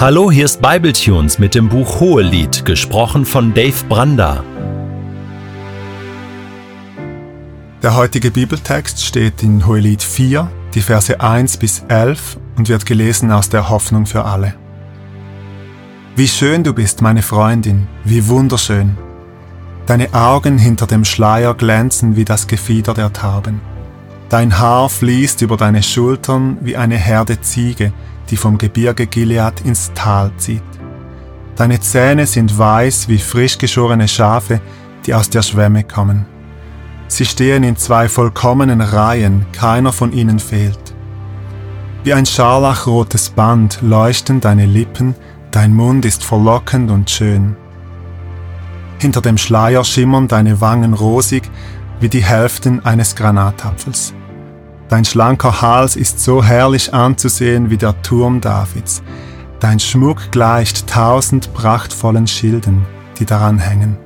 Hallo, hier ist Bibletunes mit dem Buch Hohelied, gesprochen von Dave Branda. Der heutige Bibeltext steht in Hohelied 4, die Verse 1 bis 11 und wird gelesen aus der Hoffnung für alle. Wie schön du bist, meine Freundin, wie wunderschön. Deine Augen hinter dem Schleier glänzen wie das Gefieder der Tauben. Dein Haar fließt über deine Schultern wie eine Herde Ziege, die vom Gebirge Gilead ins Tal zieht. Deine Zähne sind weiß wie frisch geschorene Schafe, die aus der Schwemme kommen. Sie stehen in zwei vollkommenen Reihen, keiner von ihnen fehlt. Wie ein scharlachrotes Band leuchten deine Lippen, dein Mund ist verlockend und schön. Hinter dem Schleier schimmern deine Wangen rosig wie die Hälften eines Granatapfels. Dein schlanker Hals ist so herrlich anzusehen wie der Turm Davids. Dein Schmuck gleicht tausend prachtvollen Schilden, die daran hängen.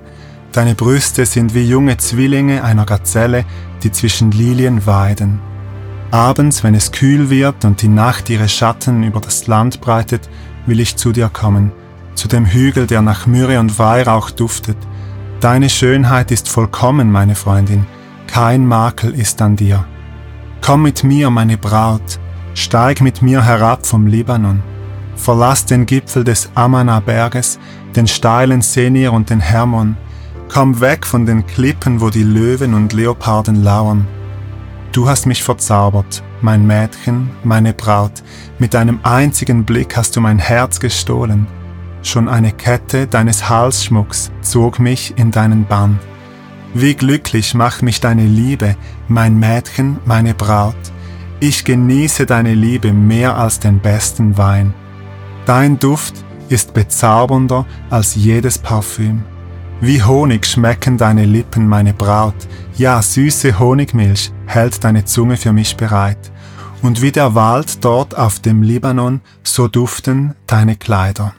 Deine Brüste sind wie junge Zwillinge einer Gazelle, die zwischen Lilien weiden. Abends, wenn es kühl wird und die Nacht ihre Schatten über das Land breitet, will ich zu dir kommen, zu dem Hügel, der nach Myrrhe und Weihrauch duftet. Deine Schönheit ist vollkommen, meine Freundin, kein Makel ist an dir. Komm mit mir, meine Braut, steig mit mir herab vom Libanon. Verlass den Gipfel des Amana-Berges, den steilen Senir und den Hermon. Komm weg von den Klippen, wo die Löwen und Leoparden lauern. Du hast mich verzaubert, mein Mädchen, meine Braut. Mit deinem einzigen Blick hast du mein Herz gestohlen. Schon eine Kette deines Halsschmucks zog mich in deinen Bann. Wie glücklich macht mich deine Liebe, mein Mädchen, meine Braut. Ich genieße deine Liebe mehr als den besten Wein. Dein Duft ist bezaubernder als jedes Parfüm. Wie Honig schmecken deine Lippen, meine Braut. Ja, süße Honigmilch hält deine Zunge für mich bereit. Und wie der Wald dort auf dem Libanon, so duften deine Kleider.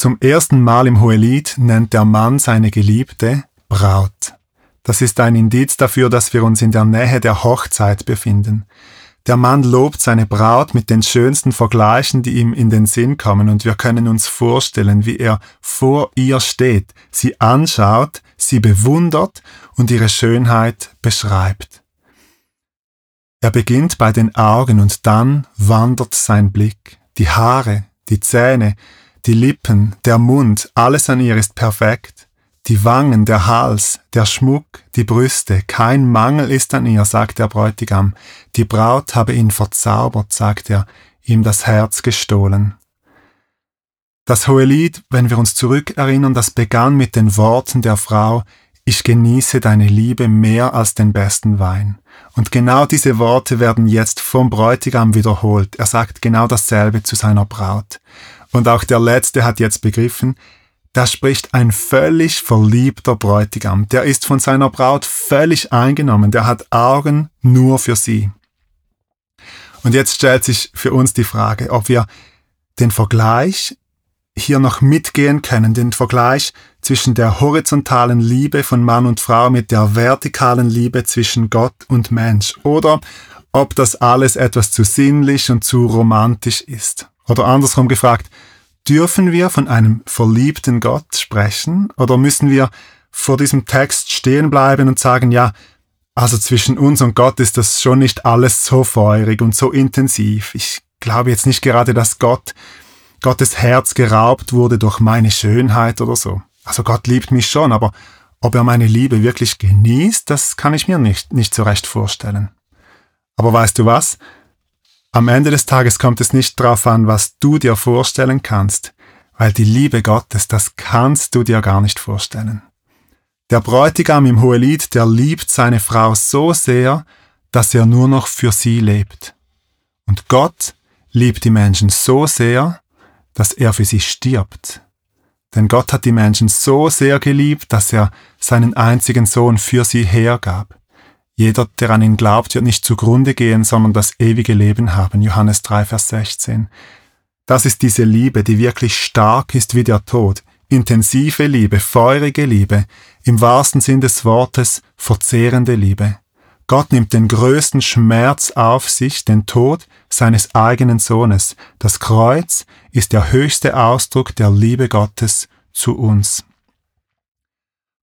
Zum ersten Mal im Hohelied nennt der Mann seine Geliebte Braut. Das ist ein Indiz dafür, dass wir uns in der Nähe der Hochzeit befinden. Der Mann lobt seine Braut mit den schönsten Vergleichen, die ihm in den Sinn kommen, und wir können uns vorstellen, wie er vor ihr steht, sie anschaut, sie bewundert und ihre Schönheit beschreibt. Er beginnt bei den Augen und dann wandert sein Blick, die Haare, die Zähne, die Lippen, der Mund, alles an ihr ist perfekt. Die Wangen, der Hals, der Schmuck, die Brüste, kein Mangel ist an ihr, sagt der Bräutigam. Die Braut habe ihn verzaubert, sagt er, ihm das Herz gestohlen. Das Hohelied, wenn wir uns zurückerinnern, das begann mit den Worten der Frau, ich genieße deine Liebe mehr als den besten Wein. Und genau diese Worte werden jetzt vom Bräutigam wiederholt. Er sagt genau dasselbe zu seiner Braut. Und auch der Letzte hat jetzt begriffen, da spricht ein völlig verliebter Bräutigam. Der ist von seiner Braut völlig eingenommen. Der hat Augen nur für sie. Und jetzt stellt sich für uns die Frage, ob wir den Vergleich hier noch mitgehen können, den Vergleich zwischen der horizontalen Liebe von Mann und Frau mit der vertikalen Liebe zwischen Gott und Mensch, oder ob das alles etwas zu sinnlich und zu romantisch ist. Oder andersrum gefragt, dürfen wir von einem verliebten Gott sprechen oder müssen wir vor diesem Text stehen bleiben und sagen, ja, also zwischen uns und Gott ist das schon nicht alles so feurig und so intensiv. Ich glaube jetzt nicht gerade, dass Gott, Gottes Herz geraubt wurde durch meine Schönheit oder so. Also Gott liebt mich schon, aber ob er meine Liebe wirklich genießt, das kann ich mir nicht, nicht so recht vorstellen. Aber weißt du was? Am Ende des Tages kommt es nicht darauf an, was du dir vorstellen kannst, weil die Liebe Gottes, das kannst du dir gar nicht vorstellen. Der Bräutigam im Hohelied, der liebt seine Frau so sehr, dass er nur noch für sie lebt. Und Gott liebt die Menschen so sehr, dass er für sie stirbt. Denn Gott hat die Menschen so sehr geliebt, dass er seinen einzigen Sohn für sie hergab. Jeder, der an ihn glaubt, wird nicht zugrunde gehen, sondern das ewige Leben haben. Johannes 3, Vers 16. Das ist diese Liebe, die wirklich stark ist wie der Tod. Intensive Liebe, feurige Liebe, im wahrsten Sinn des Wortes verzehrende Liebe. Gott nimmt den größten Schmerz auf sich, den Tod seines eigenen Sohnes. Das Kreuz ist der höchste Ausdruck der Liebe Gottes zu uns.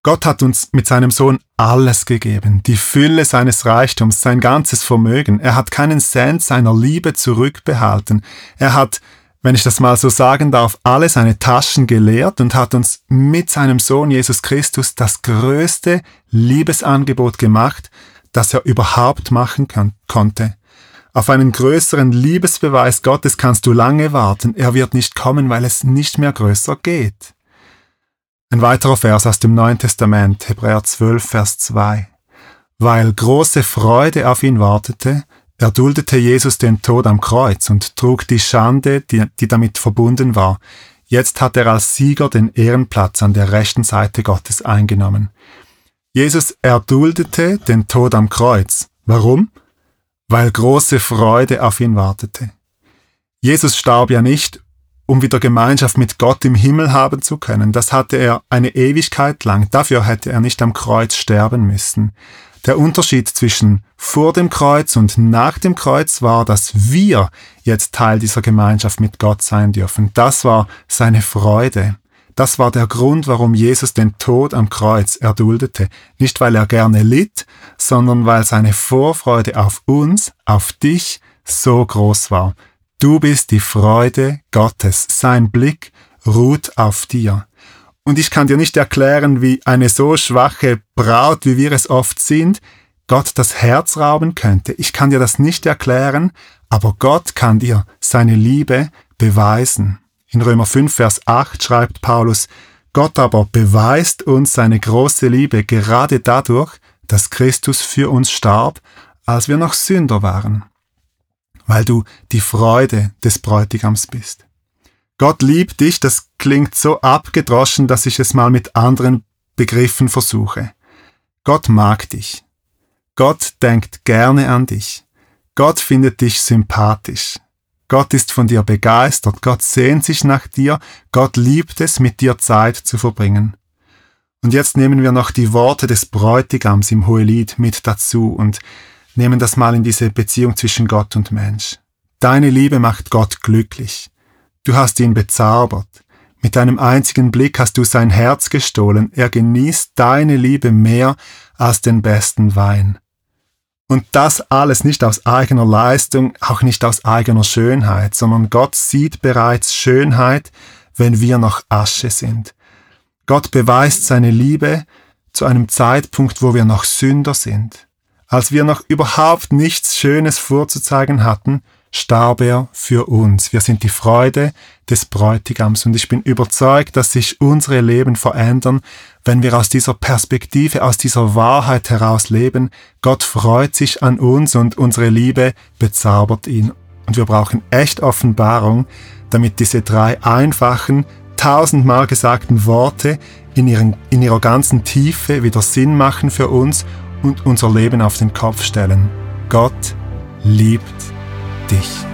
Gott hat uns mit seinem Sohn alles gegeben, die Fülle seines Reichtums, sein ganzes Vermögen. Er hat keinen Cent seiner Liebe zurückbehalten. Er hat, wenn ich das mal so sagen darf, alle seine Taschen geleert und hat uns mit seinem Sohn Jesus Christus das größte Liebesangebot gemacht, das er überhaupt machen kann, konnte. Auf einen größeren Liebesbeweis Gottes kannst du lange warten. Er wird nicht kommen, weil es nicht mehr größer geht. Ein weiterer Vers aus dem Neuen Testament, Hebräer 12, Vers 2. Weil große Freude auf ihn wartete, erduldete Jesus den Tod am Kreuz und trug die Schande, die, die damit verbunden war. Jetzt hat er als Sieger den Ehrenplatz an der rechten Seite Gottes eingenommen. Jesus erduldete den Tod am Kreuz. Warum? Weil große Freude auf ihn wartete. Jesus starb ja nicht, um wieder Gemeinschaft mit Gott im Himmel haben zu können. Das hatte er eine Ewigkeit lang. Dafür hätte er nicht am Kreuz sterben müssen. Der Unterschied zwischen vor dem Kreuz und nach dem Kreuz war, dass wir jetzt Teil dieser Gemeinschaft mit Gott sein dürfen. Das war seine Freude. Das war der Grund, warum Jesus den Tod am Kreuz erduldete. Nicht weil er gerne litt, sondern weil seine Vorfreude auf uns, auf dich, so groß war. Du bist die Freude Gottes. Sein Blick ruht auf dir. Und ich kann dir nicht erklären, wie eine so schwache Braut, wie wir es oft sind, Gott das Herz rauben könnte. Ich kann dir das nicht erklären, aber Gott kann dir seine Liebe beweisen. In Römer 5, Vers 8 schreibt Paulus, Gott aber beweist uns seine große Liebe gerade dadurch, dass Christus für uns starb, als wir noch Sünder waren weil du die Freude des Bräutigams bist. Gott liebt dich, das klingt so abgedroschen, dass ich es mal mit anderen Begriffen versuche. Gott mag dich. Gott denkt gerne an dich. Gott findet dich sympathisch. Gott ist von dir begeistert. Gott sehnt sich nach dir. Gott liebt es, mit dir Zeit zu verbringen. Und jetzt nehmen wir noch die Worte des Bräutigams im Hohelied mit dazu und nehmen das mal in diese Beziehung zwischen Gott und Mensch. Deine Liebe macht Gott glücklich. Du hast ihn bezaubert. Mit deinem einzigen Blick hast du sein Herz gestohlen. Er genießt deine Liebe mehr als den besten Wein. Und das alles nicht aus eigener Leistung, auch nicht aus eigener Schönheit, sondern Gott sieht bereits Schönheit, wenn wir noch Asche sind. Gott beweist seine Liebe zu einem Zeitpunkt, wo wir noch Sünder sind. Als wir noch überhaupt nichts Schönes vorzuzeigen hatten, starb er für uns. Wir sind die Freude des Bräutigams und ich bin überzeugt, dass sich unsere Leben verändern, wenn wir aus dieser Perspektive, aus dieser Wahrheit heraus leben. Gott freut sich an uns und unsere Liebe bezaubert ihn. Und wir brauchen echt Offenbarung, damit diese drei einfachen, tausendmal gesagten Worte in, ihren, in ihrer ganzen Tiefe wieder Sinn machen für uns und unser Leben auf den Kopf stellen. Gott liebt dich.